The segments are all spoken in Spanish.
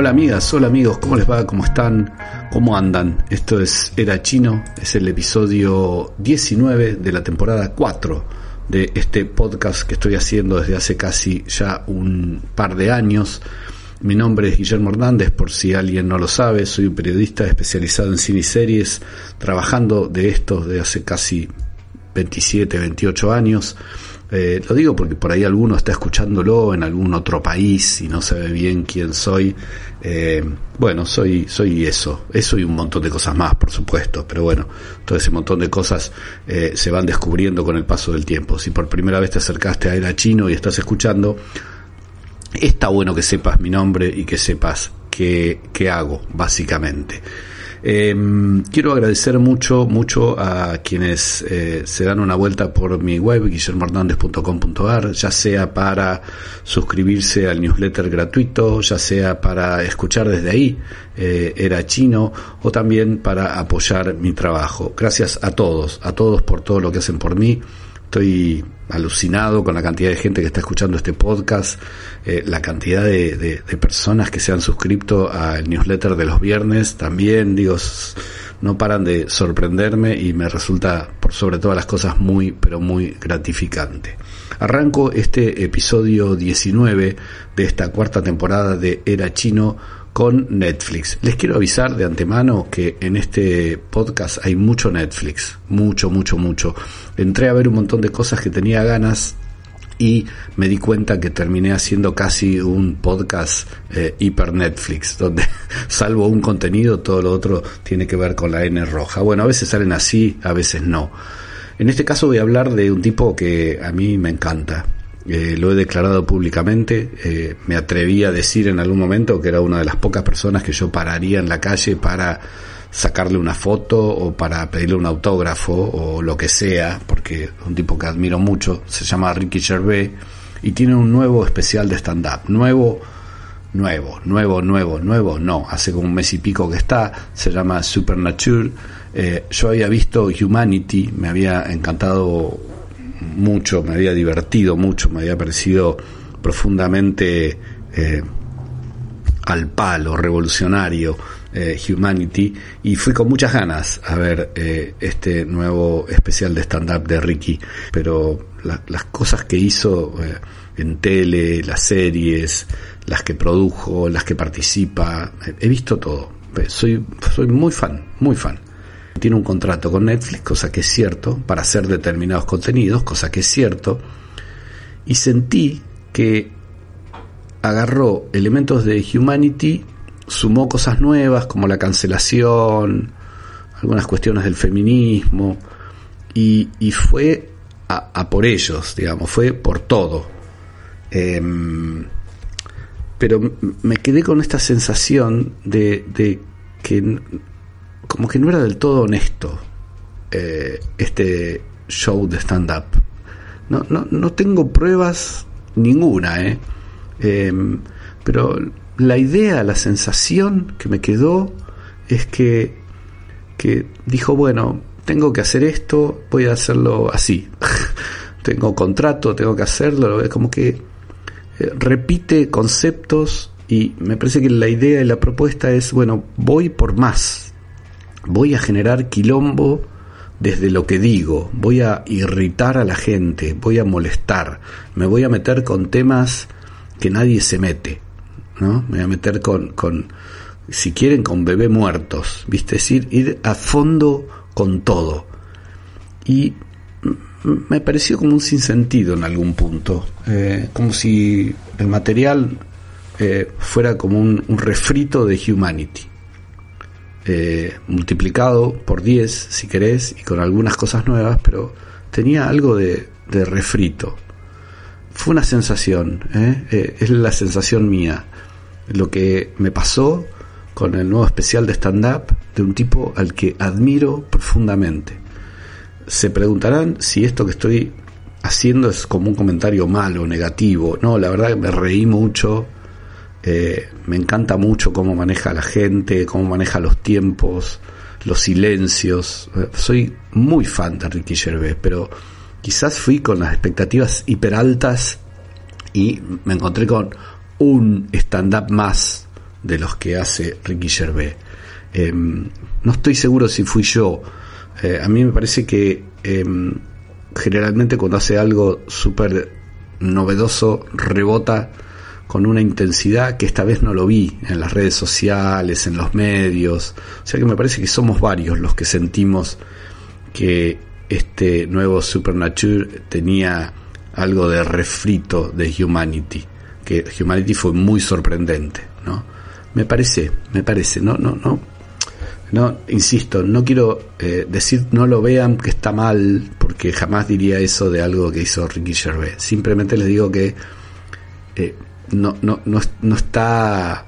Hola amigas, hola amigos, ¿cómo les va? ¿Cómo están? ¿Cómo andan? Esto es Era Chino, es el episodio 19 de la temporada 4 de este podcast que estoy haciendo desde hace casi ya un par de años. Mi nombre es Guillermo Hernández, por si alguien no lo sabe, soy un periodista especializado en cine y series, trabajando de esto desde hace casi 27, 28 años. Eh, lo digo porque por ahí alguno está escuchándolo en algún otro país y no sabe bien quién soy. Eh, bueno, soy, soy eso, eso y un montón de cosas más, por supuesto, pero bueno, todo ese montón de cosas eh, se van descubriendo con el paso del tiempo. Si por primera vez te acercaste a Era Chino y estás escuchando, está bueno que sepas mi nombre y que sepas qué, qué hago, básicamente. Eh, quiero agradecer mucho, mucho a quienes eh, se dan una vuelta por mi web, guillermohernandez.com.ar, ya sea para suscribirse al newsletter gratuito, ya sea para escuchar desde ahí, eh, era chino, o también para apoyar mi trabajo. Gracias a todos, a todos por todo lo que hacen por mí. Estoy alucinado con la cantidad de gente que está escuchando este podcast, eh, la cantidad de, personas que se han suscrito al newsletter de los viernes también, digo, no paran de sorprenderme y me resulta por sobre todas las cosas muy, pero muy gratificante. Arranco este episodio 19 de esta cuarta temporada de Era Chino con Netflix. Les quiero avisar de antemano que en este podcast hay mucho Netflix, mucho, mucho, mucho. Entré a ver un montón de cosas que tenía ganas y me di cuenta que terminé haciendo casi un podcast eh, hiper Netflix, donde salvo un contenido, todo lo otro tiene que ver con la N roja. Bueno, a veces salen así, a veces no. En este caso voy a hablar de un tipo que a mí me encanta, eh, lo he declarado públicamente, eh, me atreví a decir en algún momento que era una de las pocas personas que yo pararía en la calle para sacarle una foto o para pedirle un autógrafo o lo que sea, porque es un tipo que admiro mucho, se llama Ricky Gervais y tiene un nuevo especial de stand-up, nuevo, nuevo, nuevo, nuevo, nuevo, no, hace como un mes y pico que está, se llama Supernatural, eh, yo había visto Humanity, me había encantado mucho, me había divertido mucho, me había parecido profundamente eh, al palo, revolucionario, eh, Humanity, y fui con muchas ganas a ver eh, este nuevo especial de stand-up de Ricky, pero la, las cosas que hizo eh, en tele, las series, las que produjo, las que participa, he visto todo, soy, soy muy fan, muy fan tiene un contrato con Netflix, cosa que es cierto, para hacer determinados contenidos, cosa que es cierto, y sentí que agarró elementos de Humanity, sumó cosas nuevas como la cancelación, algunas cuestiones del feminismo, y, fue a, por ellos, digamos, fue por todo. Eh, pero me quedé con esta sensación de, de que como que no era del todo honesto eh, este show de stand-up. No, no, no tengo pruebas ninguna, ¿eh? eh, pero la idea, la sensación que me quedó es que, que dijo, bueno, tengo que hacer esto, voy a hacerlo así. tengo contrato, tengo que hacerlo, es como que eh, repite conceptos y me parece que la idea y la propuesta es, bueno, voy por más, voy a generar quilombo desde lo que digo, voy a irritar a la gente, voy a molestar, me voy a meter con temas que nadie se mete, ¿no? Me voy a meter con, con si quieren, con bebé muertos, ¿viste? Es decir, ir a fondo con todo. Y me pareció como un sinsentido en algún punto, eh, como si el material eh, fuera como un, un refrito de Humanity. Eh, multiplicado por 10 si querés y con algunas cosas nuevas, pero tenía algo de, refrito. Fue una sensación, ¿eh? Eh, es la sensación mía. Lo que me pasó con el nuevo especial de stand-up de un tipo al que admiro profundamente. Se preguntarán si esto que estoy haciendo es como un comentario malo, negativo. No, la verdad que me reí mucho. Eh, me encanta mucho cómo maneja la gente, cómo maneja los tiempos, los silencios. Eh, soy muy fan de Ricky Gervais, pero quizás fui con las expectativas hiper altas y me encontré con un stand-up más de los que hace Ricky Gervais. Eh, no estoy seguro si fui yo. Eh, a mí me parece que em, generalmente cuando hace algo súper novedoso rebota con una intensidad que esta vez no lo vi en las redes sociales, en los medios. O sea que me parece que somos varios los que sentimos que este nuevo Supernature tenía algo de refrito de Humanity, que Humanity fue muy sorprendente, ¿no? Me parece, me parece, no, no, no, no, insisto, no quiero eh, decir no lo vean que está mal, porque jamás diría eso de algo que hizo Ricky Gervais. Simplemente les digo que eh, no, no, no, no está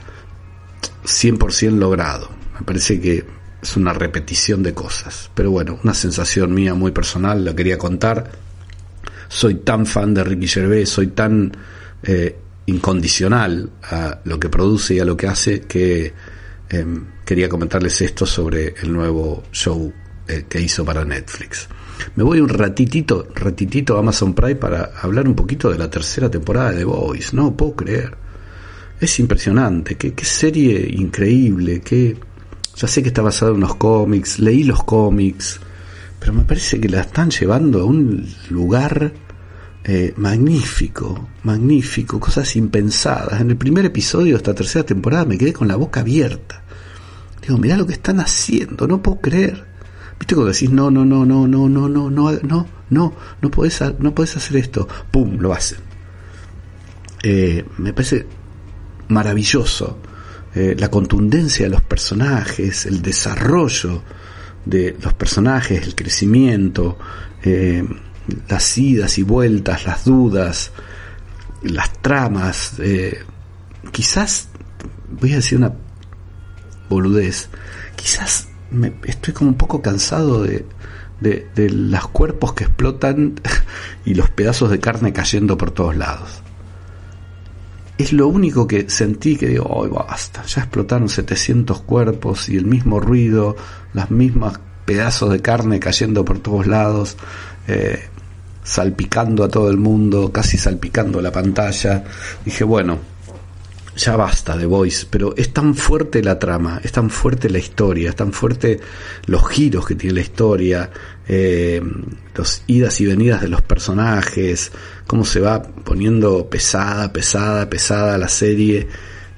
100% logrado. Me parece que es una repetición de cosas. Pero bueno, una sensación mía muy personal, la quería contar. Soy tan fan de Ricky Gervais, soy tan eh, incondicional a lo que produce y a lo que hace que eh, quería comentarles esto sobre el nuevo show eh, que hizo para Netflix. Me voy un ratitito, ratitito a Amazon Prime para hablar un poquito de la tercera temporada de The Voice. No puedo creer. Es impresionante. Qué, qué serie increíble. Qué... Ya sé que está basado en unos cómics. Leí los cómics. Pero me parece que la están llevando a un lugar eh, magnífico, magnífico, cosas impensadas. En el primer episodio de esta tercera temporada me quedé con la boca abierta. Digo, mirá lo que están haciendo, no puedo creer. ¿Viste cuando decís, no, no, no, no, no, no, no, no, no, no, no podés, no podés hacer esto? ¡Pum! Lo hacen. Eh, me parece maravilloso eh, la contundencia de los personajes, el desarrollo de los personajes, el crecimiento, eh, las idas y vueltas, las dudas, las tramas. Quizás, voy a decir una boludez, quizás me, estoy como un poco cansado de, de, de los cuerpos que explotan y los pedazos de carne cayendo por todos lados. Es lo único que sentí que digo, hoy basta, ya explotaron 700 cuerpos y el mismo ruido, las mismas pedazos de carne cayendo por todos lados, eh, salpicando a todo el mundo, casi salpicando la pantalla. Dije, bueno, ya basta de Voice, pero es tan fuerte la trama, es tan fuerte la historia, es tan fuerte los giros que tiene la historia, eh, los idas y venidas de los personajes, cómo se va poniendo pesada, pesada, pesada la serie,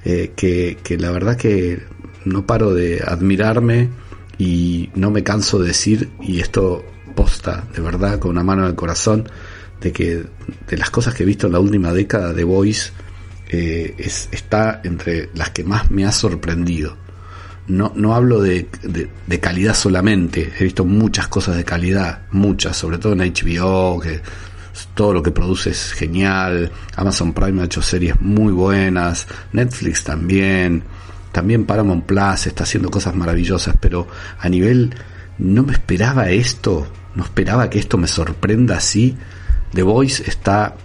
eh, que, que la verdad que no paro de admirarme y no me canso de decir, y esto posta de verdad con una mano en el corazón, de que de las cosas que he visto en la última década de Voice, eh, es, está entre las que más me ha sorprendido. No, no hablo de, de, de, calidad solamente, he visto muchas cosas de calidad, muchas, sobre todo en HBO, que todo lo que produce es genial, Amazon Prime ha hecho series muy buenas, Netflix también, también Paramount Plus está haciendo cosas maravillosas, pero a nivel no me esperaba esto, no esperaba que esto me sorprenda así. The Voice está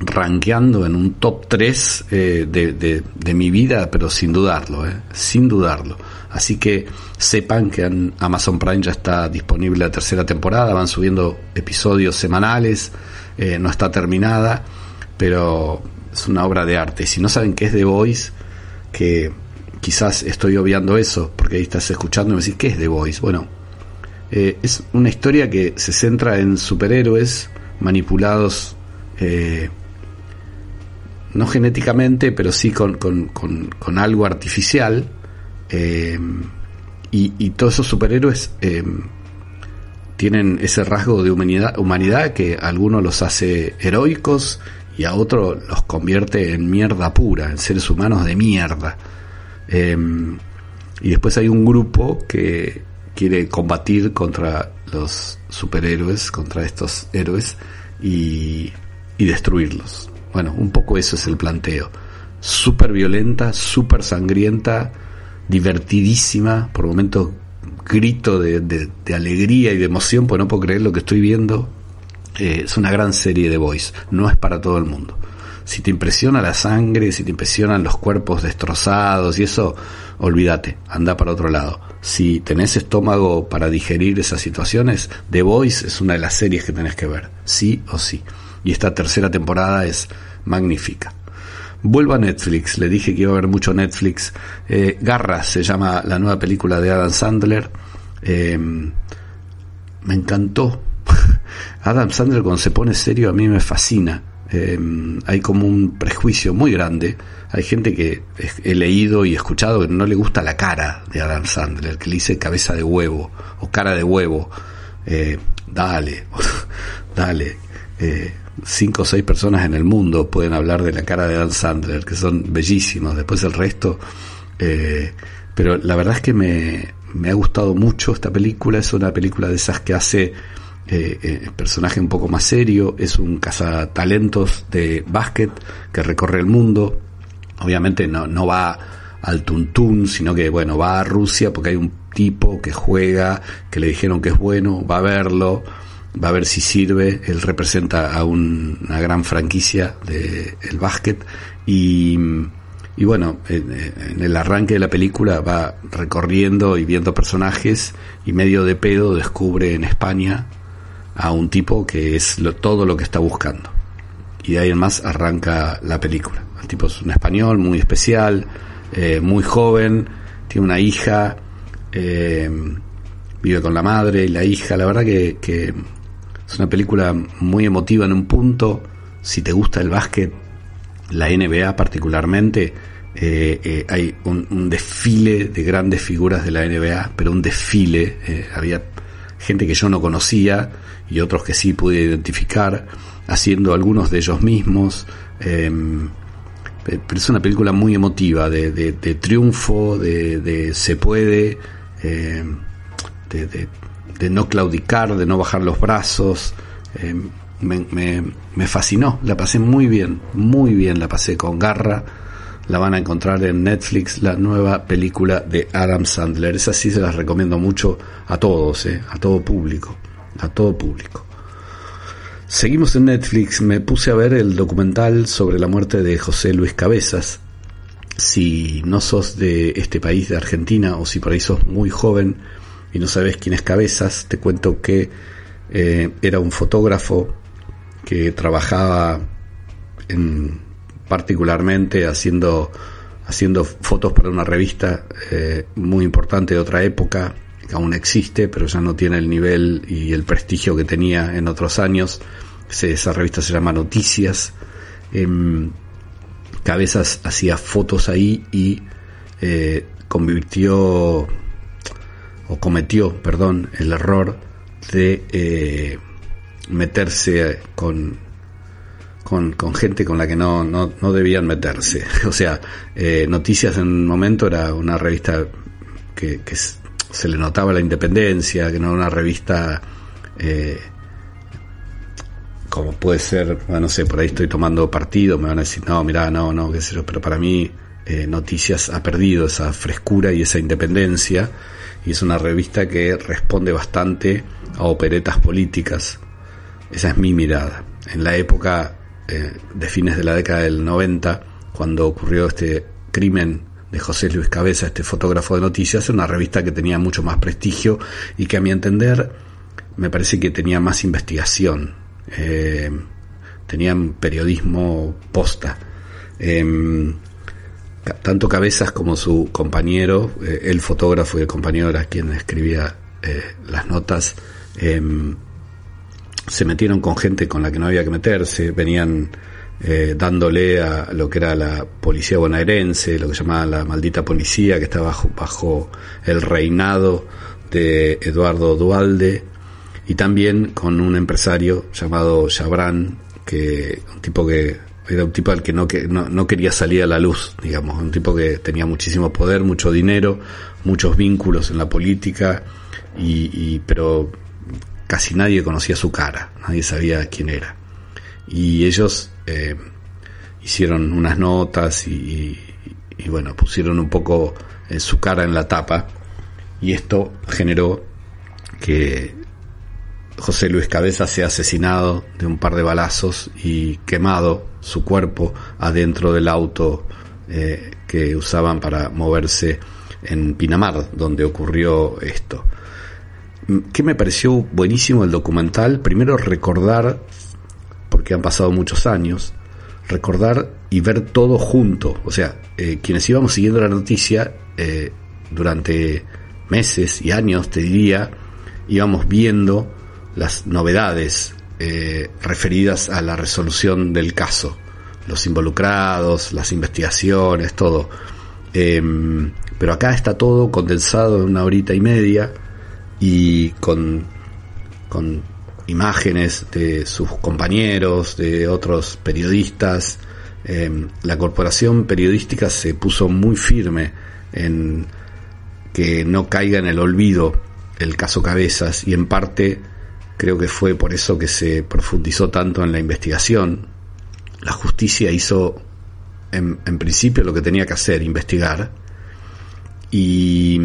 rankeando en un top 3 eh, de, de, mi vida, pero sin dudarlo, eh, sin dudarlo. Así que sepan que Amazon Prime ya está disponible la tercera temporada, van subiendo episodios semanales, eh, no está terminada, pero es una obra de arte. Si no saben qué es The Voice, que quizás estoy obviando eso, porque ahí estás escuchando y me decís, ¿qué es The Voice? Bueno, eh, es una historia que se centra en superhéroes manipulados eh, no genéticamente, pero sí con, con, con, algo artificial. Eh, y, y, todos esos superhéroes eh, tienen ese rasgo de humanidad, humanidad que algunos los hace heroicos y a otros los convierte en mierda pura, en seres humanos de mierda. Eh, y después hay un grupo que quiere combatir contra los superhéroes, contra estos héroes y, y destruirlos. Bueno, un poco eso es el planteo. Súper violenta, súper sangrienta, divertidísima, por momentos grito de, de, de, alegría y de emoción, pues no puedo creer lo que estoy viendo. Eh, es una gran serie de Voice, no es para todo el mundo. Si te impresiona la sangre, si te impresionan los cuerpos destrozados y eso, olvídate, anda para otro lado. Si tenés estómago para digerir esas situaciones, The Voice es una de las series que tenés que ver, sí o sí. Y esta tercera temporada es magnífica. Vuelvo a Netflix, le dije que iba a ver mucho Netflix. Eh, Garra se llama la nueva película de Adam Sandler. Eh, me encantó. Adam Sandler cuando se pone serio a mí me fascina. Eh, hay como un prejuicio muy grande. Hay gente que he leído y escuchado que no le gusta la cara de Adam Sandler, que le dice cabeza de huevo o cara de huevo. Eh, dale, dale. Eh, cinco o seis personas en el mundo pueden hablar de la cara de Adam Sandler, que son bellísimos. Después el resto. Eh, pero la verdad es que me, me ha gustado mucho esta película. Es una película de esas que hace eh, eh, personaje un poco más serio, es un cazatalentos de básquet que recorre el mundo. Obviamente no, no va al tuntún, sino que bueno, va a Rusia porque hay un tipo que juega, que le dijeron que es bueno, va a verlo, va a ver si sirve. Él representa a un, una gran franquicia del el básquet y, y bueno, en, en, el arranque de la película va recorriendo y viendo personajes y medio de pedo descubre en España a un tipo que es lo, todo lo que está buscando. Y de ahí en más arranca la película. El tipo es un español muy especial, eh, muy joven, tiene una hija, eh, vive con la madre y la hija. La verdad que, que, es una película muy emotiva en un punto. Si te gusta el básquet, la NBA particularmente, eh, eh, hay un, desfile de grandes figuras de la NBA, pero un desfile. Eh, había gente que yo no conocía y otros que sí pude identificar, haciendo algunos de ellos mismos. Eh, pero es una película muy emotiva, de, de, de triunfo, de, de, se puede, eh, de, no claudicar, de no bajar los brazos. Eh, me, me, fascinó, la pasé muy bien, muy bien, la pasé con garra. La van a encontrar en Netflix, la nueva película de Adam Sandler. Esa sí se las recomiendo mucho a todos, eh, a todo público, a todo público. Seguimos en Netflix, me puse a ver el documental sobre la muerte de José Luis Cabezas. Si no sos de este país, de Argentina, o si por ahí sos muy joven y no sabes quién es Cabezas, te cuento que eh, era un fotógrafo que trabajaba en, particularmente haciendo, haciendo fotos para una revista eh, muy importante de otra época, que aún existe, pero ya no tiene el nivel y el prestigio que tenía en otros años. Esa revista se llama Noticias. Eh, Cabezas hacía fotos ahí y eh, convirtió o cometió, perdón, el error de eh, meterse con, con, gente con la que no, no, no debían meterse. O sea, eh, Noticias en un momento era una revista que, que se le notaba la independencia, que no era una revista eh, como puede ser, bueno, no sé, por ahí estoy tomando partido, me van a decir, no, mira, no, no, qué sé yo, pero para mí eh, Noticias ha perdido esa frescura y esa independencia y es una revista que responde bastante a operetas políticas. Esa es mi mirada. En la época eh, de fines de la década del 90, cuando ocurrió este crimen de José Luis Cabeza, este fotógrafo de noticias, una revista que tenía mucho más prestigio y que a mi entender me parece que tenía más investigación, eh, tenían periodismo posta. Eh, tanto Cabezas como su compañero, eh, el fotógrafo y el compañero era quien escribía eh, las notas, em, se metieron con gente con la que no había que meterse, venían eh, dándole a lo que era la policía bonaerense, lo que llamaba la maldita policía, que estaba bajo, bajo el reinado de Eduardo Dualde, y también con un empresario llamado Chabran, que un tipo que era un tipo al que no, que no, quería salir a la luz, digamos, un tipo que tenía muchísimo poder, mucho dinero, muchos vínculos en la política, y, pero casi nadie conocía su cara, nadie sabía quién era. Y ellos eh, hicieron unas notas y, bueno, pusieron un poco eh, su cara en la tapa, y esto generó que José Luis Cabeza se ha asesinado de un par de balazos y quemado su cuerpo adentro del auto eh, que usaban para moverse en Pinamar, donde ocurrió esto. ¿Qué me pareció buenísimo el documental? Primero recordar, porque han pasado muchos años, recordar y ver todo junto. O sea, eh, quienes íbamos siguiendo la noticia eh, durante meses y años, te diría, íbamos viendo las novedades eh, referidas a la resolución del caso, los involucrados, las investigaciones, todo. Em, pero acá está todo condensado en una horita y media y con, con imágenes de sus compañeros, de otros periodistas. Em, la corporación periodística se puso muy firme en que no caiga en el olvido el caso Cabezas y en parte Creo que fue por eso que se profundizó tanto en la investigación. La justicia hizo en, principio lo que tenía que hacer, investigar, y,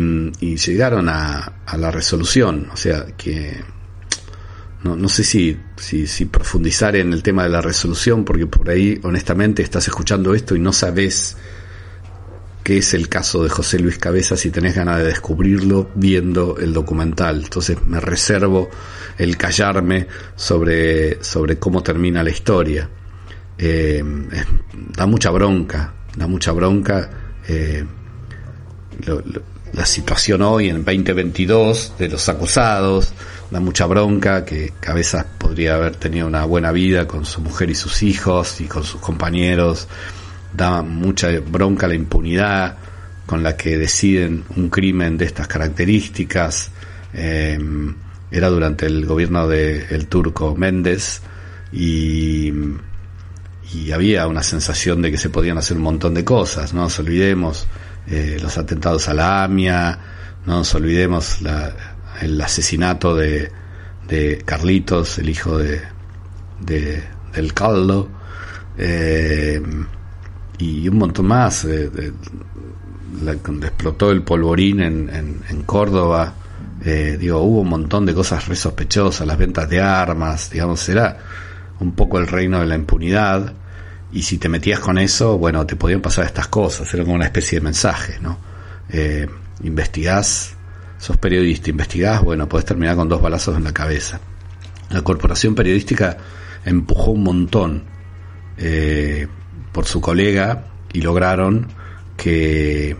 llegaron a, la resolución. O sea que no, no sé si, si, si, profundizar en el tema de la resolución, porque por ahí honestamente estás escuchando esto y no sabes qué es el caso de José Luis Cabeza si tenés ganas de descubrirlo viendo el documental. Entonces me reservo el callarme sobre, sobre cómo termina la historia. Eh, da mucha bronca, da mucha bronca eh, la situación hoy en 2022 de los acusados, da mucha bronca que Cabezas podría haber tenido una buena vida con su mujer y sus hijos y con sus compañeros da mucha bronca la impunidad con la que deciden un crimen de estas características. Eh, era durante el gobierno del turco Méndez y, había una sensación de que se podían hacer un montón de cosas. No nos olvidemos eh, los atentados a la AMIA, no nos olvidemos el asesinato de, de Carlitos, el hijo de, de del caldo. Eh, y un montón más. Eh, explotó el polvorín en, en, Córdoba, eh, digo, hubo un montón de cosas re sospechosas, las ventas de armas, digamos, era un poco el reino de la impunidad. Y si te metías con eso, bueno, te podían pasar estas cosas, era como una especie de mensaje, ¿no? Eh, investigás, sos periodista, investigás, bueno, podés terminar con dos balazos en la cabeza. La corporación periodística empujó un montón. Eh, por su colega y lograron que,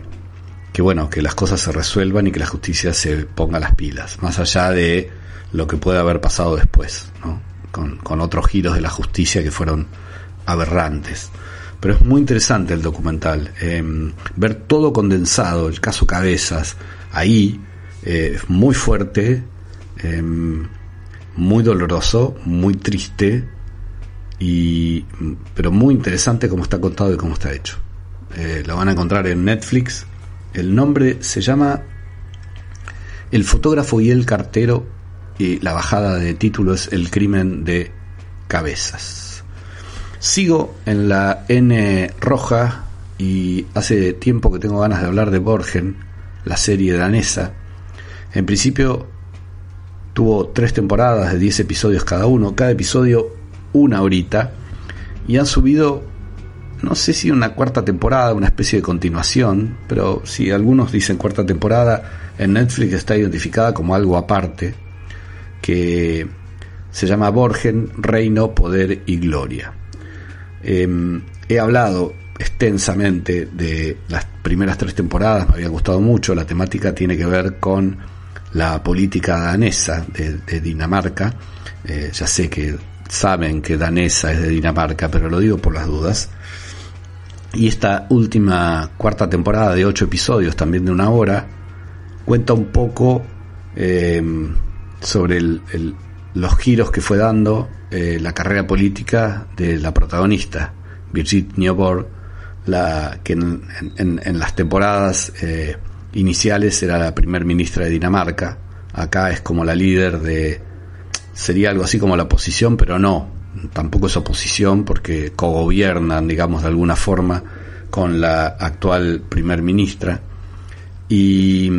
que bueno, que las cosas se resuelvan y que la justicia se ponga las pilas, más allá de lo que puede haber pasado después, ¿no? con, con otros giros de la justicia que fueron aberrantes. Pero es muy interesante el documental, em, ver todo condensado, el caso Cabezas, ahí, eh, muy fuerte, em, muy doloroso, muy triste, y pero muy interesante cómo está contado y cómo está hecho. Eh, lo van a encontrar en Netflix. El nombre se llama El fotógrafo y el cartero y la bajada de título es El crimen de cabezas. Sigo en la N roja y hace tiempo que tengo ganas de hablar de Borgen, la serie danesa. En principio tuvo tres temporadas de 10 episodios cada uno. Cada episodio una horita y han subido, no sé si una cuarta temporada, una especie de continuación, pero si algunos dicen cuarta temporada, en Netflix está identificada como algo aparte, que se llama Borgen, Reino, Poder y Gloria. Em, he hablado extensamente de las primeras tres temporadas, me había gustado mucho, la temática tiene que ver con la política danesa de, Dinamarca, eh, ya sé que saben que danesa es de Dinamarca, pero lo digo por las dudas. Y esta última cuarta temporada de ocho episodios, también de una hora, cuenta un poco eh, sobre los giros que fue dando eh, la carrera política de la protagonista, Brigitte Niobor, la que en, las temporadas eh, iniciales era la primer ministra de Dinamarca. Acá es como la líder de, sería algo así como la oposición, pero no, tampoco es oposición porque cogobiernan, digamos, de alguna forma con la actual primer ministra. Y,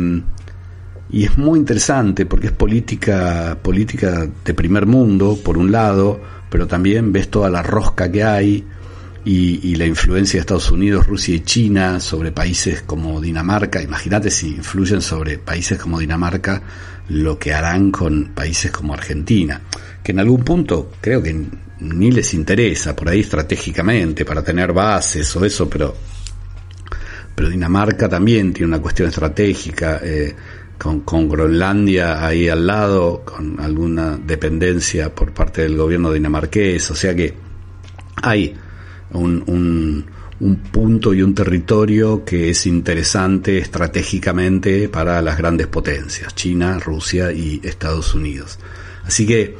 y es muy interesante porque es política, política de primer mundo, por un lado, pero también ves toda la rosca que hay y, la influencia de Estados Unidos, Rusia y China sobre países como Dinamarca. Imagínate si influyen sobre países como Dinamarca lo que harán con países como Argentina, que en algún punto creo que ni les interesa por ahí estratégicamente para tener bases o eso, pero pero Dinamarca también tiene una cuestión estratégica eh, con, con, Groenlandia ahí al lado, con alguna dependencia por parte del gobierno dinamarqués, o sea que hay un, un, un punto y un territorio que es interesante estratégicamente para las grandes potencias, China, Rusia y Estados Unidos. Así que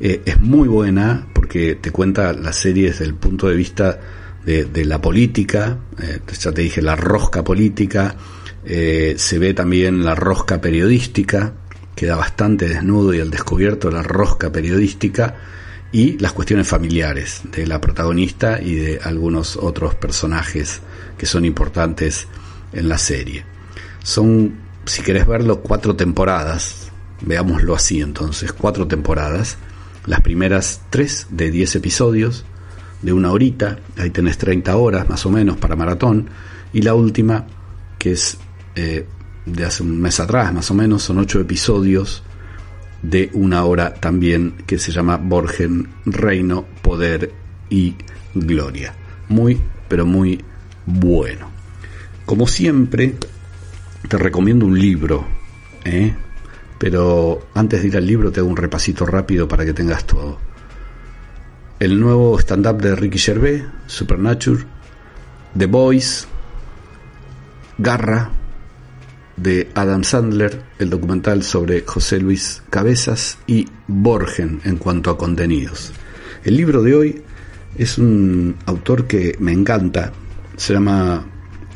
eh, es muy buena porque te cuenta la serie desde el punto de vista de, la política, eh, ya te dije la rosca política, eh, se ve también la rosca periodística, queda bastante desnudo y al descubierto la rosca periodística y las cuestiones familiares de la protagonista y de algunos otros personajes que son importantes en la serie. Son, si querés verlo, cuatro temporadas, veámoslo así entonces, cuatro temporadas, las primeras tres de diez episodios, de una horita, ahí tenés 30 horas más o menos para maratón, y la última, que es eh, de hace un mes atrás más o menos, son ocho episodios de una hora también que se llama Borgen, Reino, Poder y Gloria. Muy, pero muy bueno. Como siempre, te recomiendo un libro, ¿eh? pero antes de ir al libro te hago un repasito rápido para que tengas todo. El nuevo stand-up de Ricky Gervais, Supernature, The Boys, Garra, de Adam Sandler, el documental sobre José Luis Cabezas y Borgen en cuanto a contenidos. El libro de hoy es un autor que me encanta, se llama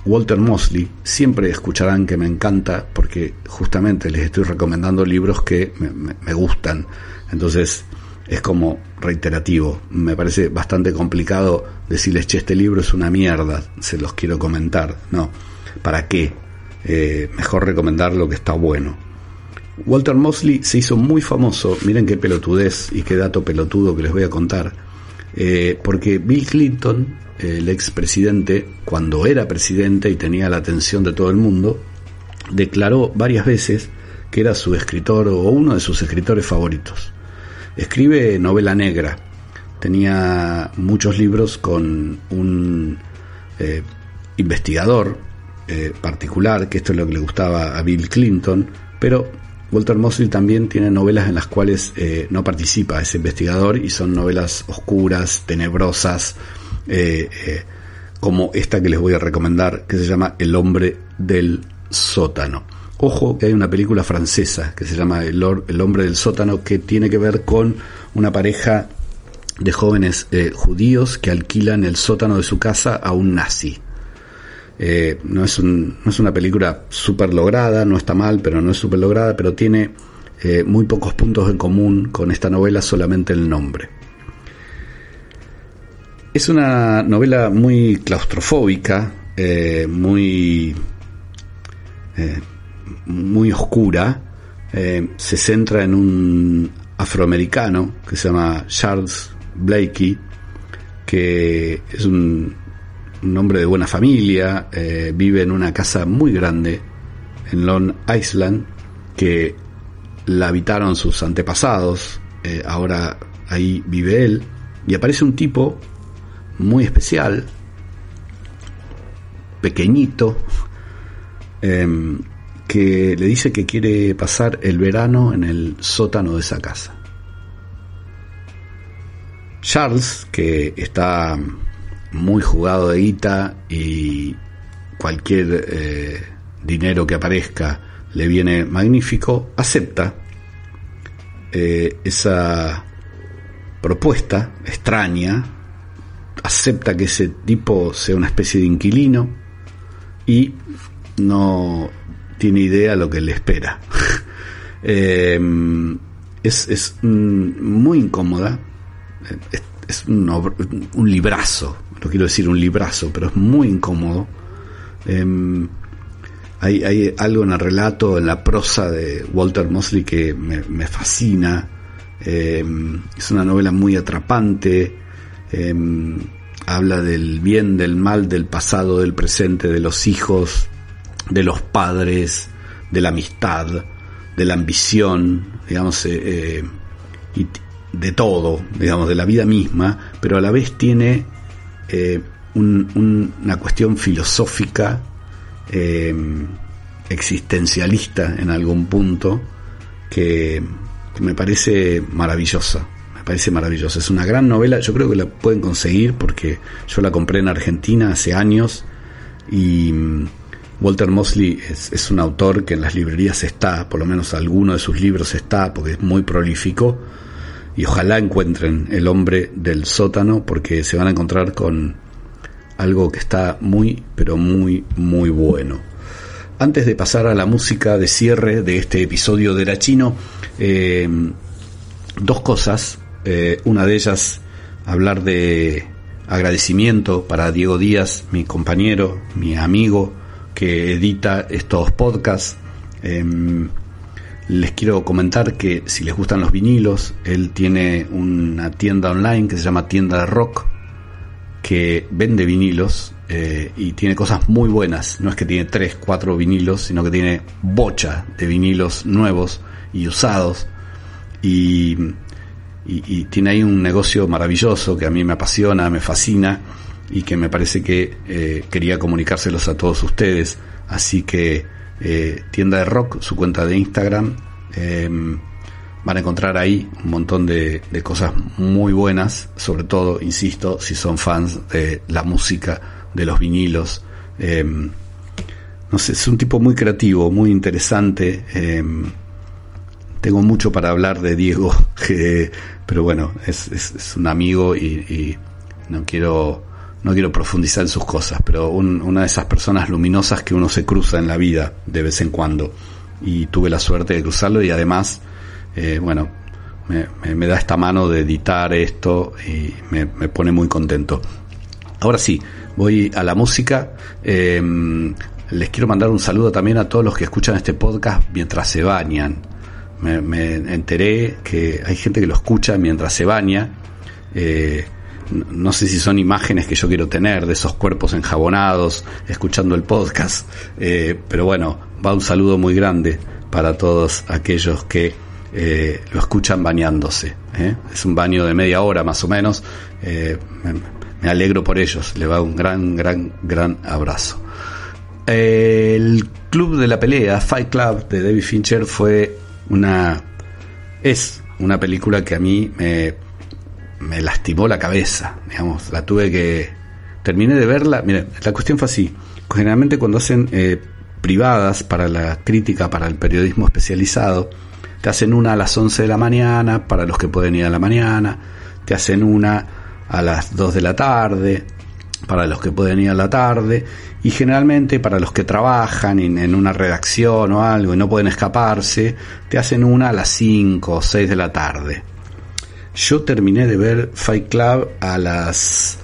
Walter Mosley. Siempre escucharán que me encanta porque justamente les estoy recomendando libros que me, gustan. Entonces es como reiterativo. Me parece bastante complicado decirles, che, este libro es una mierda, se los quiero comentar. No, ¿para qué? Eh, mejor recomendar lo que está bueno. Walter Mosley se hizo muy famoso, miren qué pelotudez y qué dato pelotudo que les voy a contar, eh, porque Bill Clinton, el expresidente, cuando era presidente y tenía la atención de todo el mundo, declaró varias veces que era su escritor o uno de sus escritores favoritos. Escribe novela negra, tenía muchos libros con un eh, investigador eh, particular, que esto es lo que le gustaba a Bill Clinton, pero Walter Mosley también tiene novelas en las cuales eh, no participa ese investigador y son novelas oscuras, tenebrosas, eh, como esta que les voy a recomendar, que se llama El hombre del sótano. Ojo que hay una película francesa que se llama El, El hombre del sótano que tiene que ver con una pareja de jóvenes judíos que alquilan el sótano de su casa a un nazi. Eh, no, es no es una película súper lograda, no está mal, pero no es súper lograda, pero tiene eh, muy pocos puntos en común con esta novela, solamente el nombre. Es una novela muy claustrofóbica, eh, muy, muy oscura. se centra en un afroamericano que se llama Charles Blakey, que es un un hombre de buena familia, eh, vive en una casa muy grande en Long Island que la habitaron sus antepasados, eh, ahora ahí vive él, y aparece un tipo muy especial, pequeñito, em, que le dice que quiere pasar el verano en el sótano de esa casa. Charles, que está muy jugado de guita y cualquier eh, dinero que aparezca le viene magnífico, acepta eh, esa propuesta extraña acepta que ese tipo sea una especie de inquilino y no tiene idea lo que le espera. Eh, es, es muy incómoda, es, es un, un, librazo, no quiero decir un librazo, pero es muy incómodo. Eh, hay, hay, algo en el relato, en la prosa de Walter Mosley que me, fascina. Eh, es una novela muy atrapante. Eh, habla del bien, del mal, del pasado, del presente, de los hijos, de los padres, de la amistad, de la ambición, digamos, eh, eh, y de todo, digamos, de la vida misma, pero a la vez tiene eh, un, una cuestión filosófica, existencialista en algún punto, que, me parece maravillosa me parece maravillosa. Es una gran novela, yo creo que la pueden conseguir porque yo la compré en Argentina hace años y Walter Mosley es, un autor que en las librerías está, por lo menos alguno de sus libros está, porque es muy prolífico. Y ojalá encuentren El hombre del sótano, porque se van a encontrar con algo que está muy, pero muy, muy bueno. Antes de pasar a la música de cierre de este episodio de La Chino, eh, dos cosas. Eh, una de ellas, hablar de agradecimiento para Diego Díaz, mi compañero, mi amigo, que edita estos podcasts. Em, les quiero comentar que si les gustan los vinilos, él tiene una tienda online que se llama Tienda de Rock, que vende vinilos eh, y tiene cosas muy buenas. No es que tiene 3, 4 vinilos, sino que tiene bocha de vinilos nuevos y usados. Y, y tiene ahí un negocio maravilloso que a mí me apasiona, me fascina y que me parece que eh, quería comunicárselos a todos ustedes. Así que eh, tienda de rock, su cuenta de Instagram, em, van a encontrar ahí un montón de, cosas muy buenas, sobre todo, insisto, si son fans de la música, de los vinilos. Em, no sé, es un tipo muy creativo, muy interesante. Em, tengo mucho para hablar de Diego, pero bueno, es, un amigo y no quiero no quiero profundizar en sus cosas, pero una de esas personas luminosas que uno se cruza en la vida de vez en cuando. Y tuve la suerte de cruzarlo y además, eh, bueno, me, da esta mano de editar esto y me, pone muy contento. Ahora sí, voy a la música. Em, les quiero mandar un saludo también a todos los que escuchan este podcast mientras se bañan. Me, enteré que hay gente que lo escucha mientras se baña. Eh, no sé si son imágenes que yo quiero tener de esos cuerpos enjabonados escuchando el podcast, eh, pero bueno, va un saludo muy grande para todos aquellos que eh, lo escuchan bañándose. ¿eh? Es un baño de media hora más o menos. Me, me, alegro por ellos. Le va un gran, gran, gran abrazo. el Club de la Pelea, Fight Club de David Fincher, fue una. es una película que a mí me me lastimó la cabeza, digamos, la tuve que... Terminé de verla, mira, la cuestión fue así, generalmente cuando hacen eh, privadas para la crítica, para el periodismo especializado, te hacen una a las 11 de la mañana, para los que pueden ir a la mañana, te hacen una a las 2 de la tarde, para los que pueden ir a la tarde, y generalmente para los que trabajan en, en, una redacción o algo y no pueden escaparse, te hacen una a las 5 o 6 de la tarde. Yo terminé de ver Fight Club a las...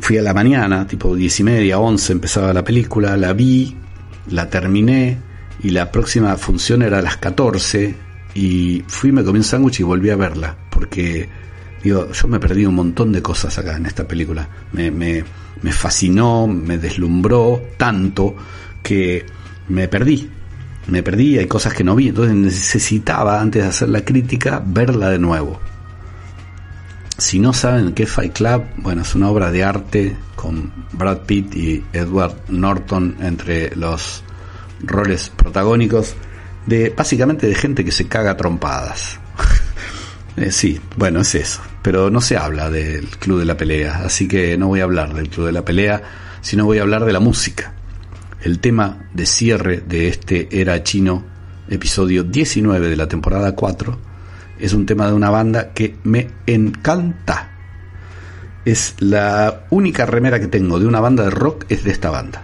Fui a la mañana, tipo diez y media, once empezaba la película, la vi, la terminé y la próxima función era a las 14 y fui, me comí un sándwich y volví a verla porque digo, yo me perdí un montón de cosas acá en esta película. Me, me, me fascinó, me deslumbró tanto que me perdí. Me perdí, hay cosas que no vi, entonces necesitaba, antes de hacer la crítica, verla de nuevo. Si no saben qué es Fight Club, bueno, es una obra de arte con Brad Pitt y Edward Norton entre los roles protagónicos de básicamente de gente que se caga trompadas. Eh, sí, bueno, es eso. Pero no se habla del Club de la Pelea, así que no voy a hablar del Club de la Pelea, sino voy a hablar de la música. El tema de cierre de este Era Chino, episodio 19 de la temporada 4, es un tema de una banda que me encanta. es la única remera que tengo de una banda de rock es de esta banda.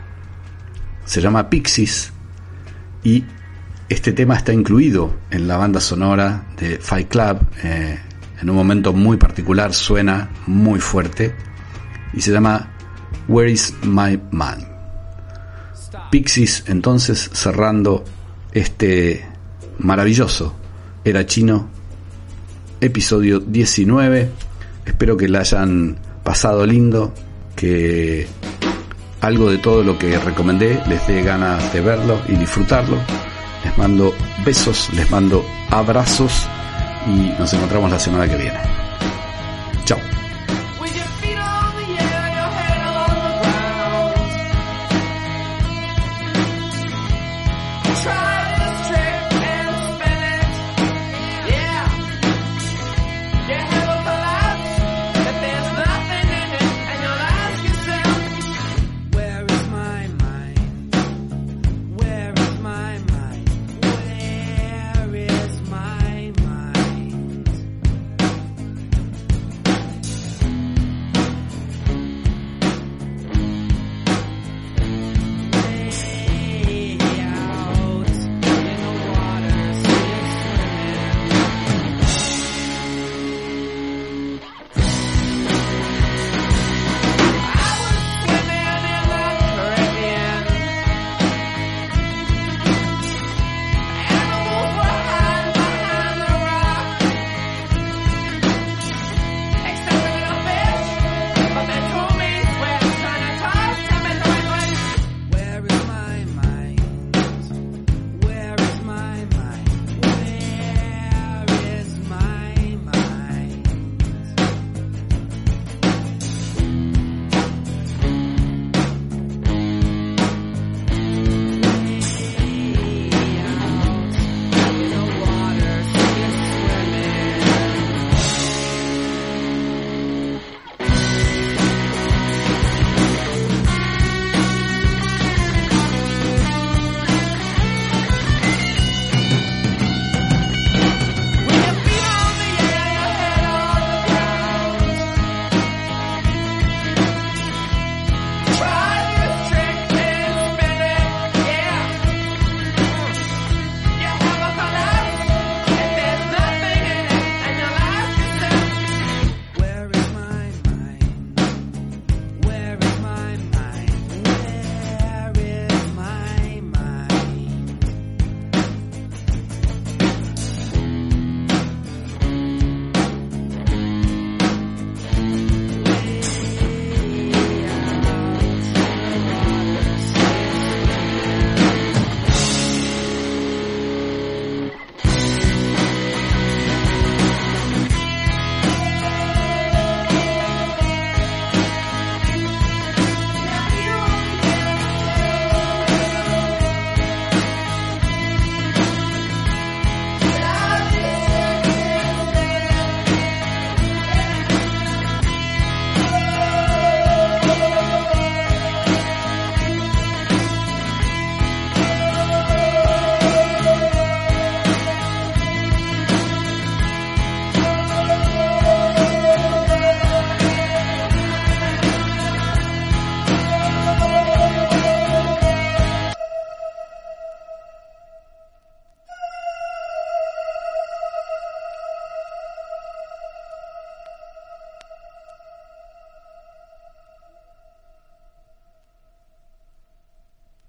Se llama Pixies y este tema está incluido en la banda sonora de Fight Club. Eh, en un momento muy particular suena muy fuerte y se llama Where is My Man? Pixies entonces cerrando este maravilloso Era Chino episodio 19 espero que la hayan pasado lindo que algo de todo lo que recomendé les dé ganas de verlo y disfrutarlo. Les mando besos les mando abrazos y nos encontramos la semana que viene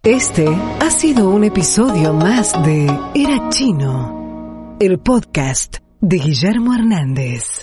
Este ha sido un episodio más de Era Chino, el podcast de Guillermo Hernández.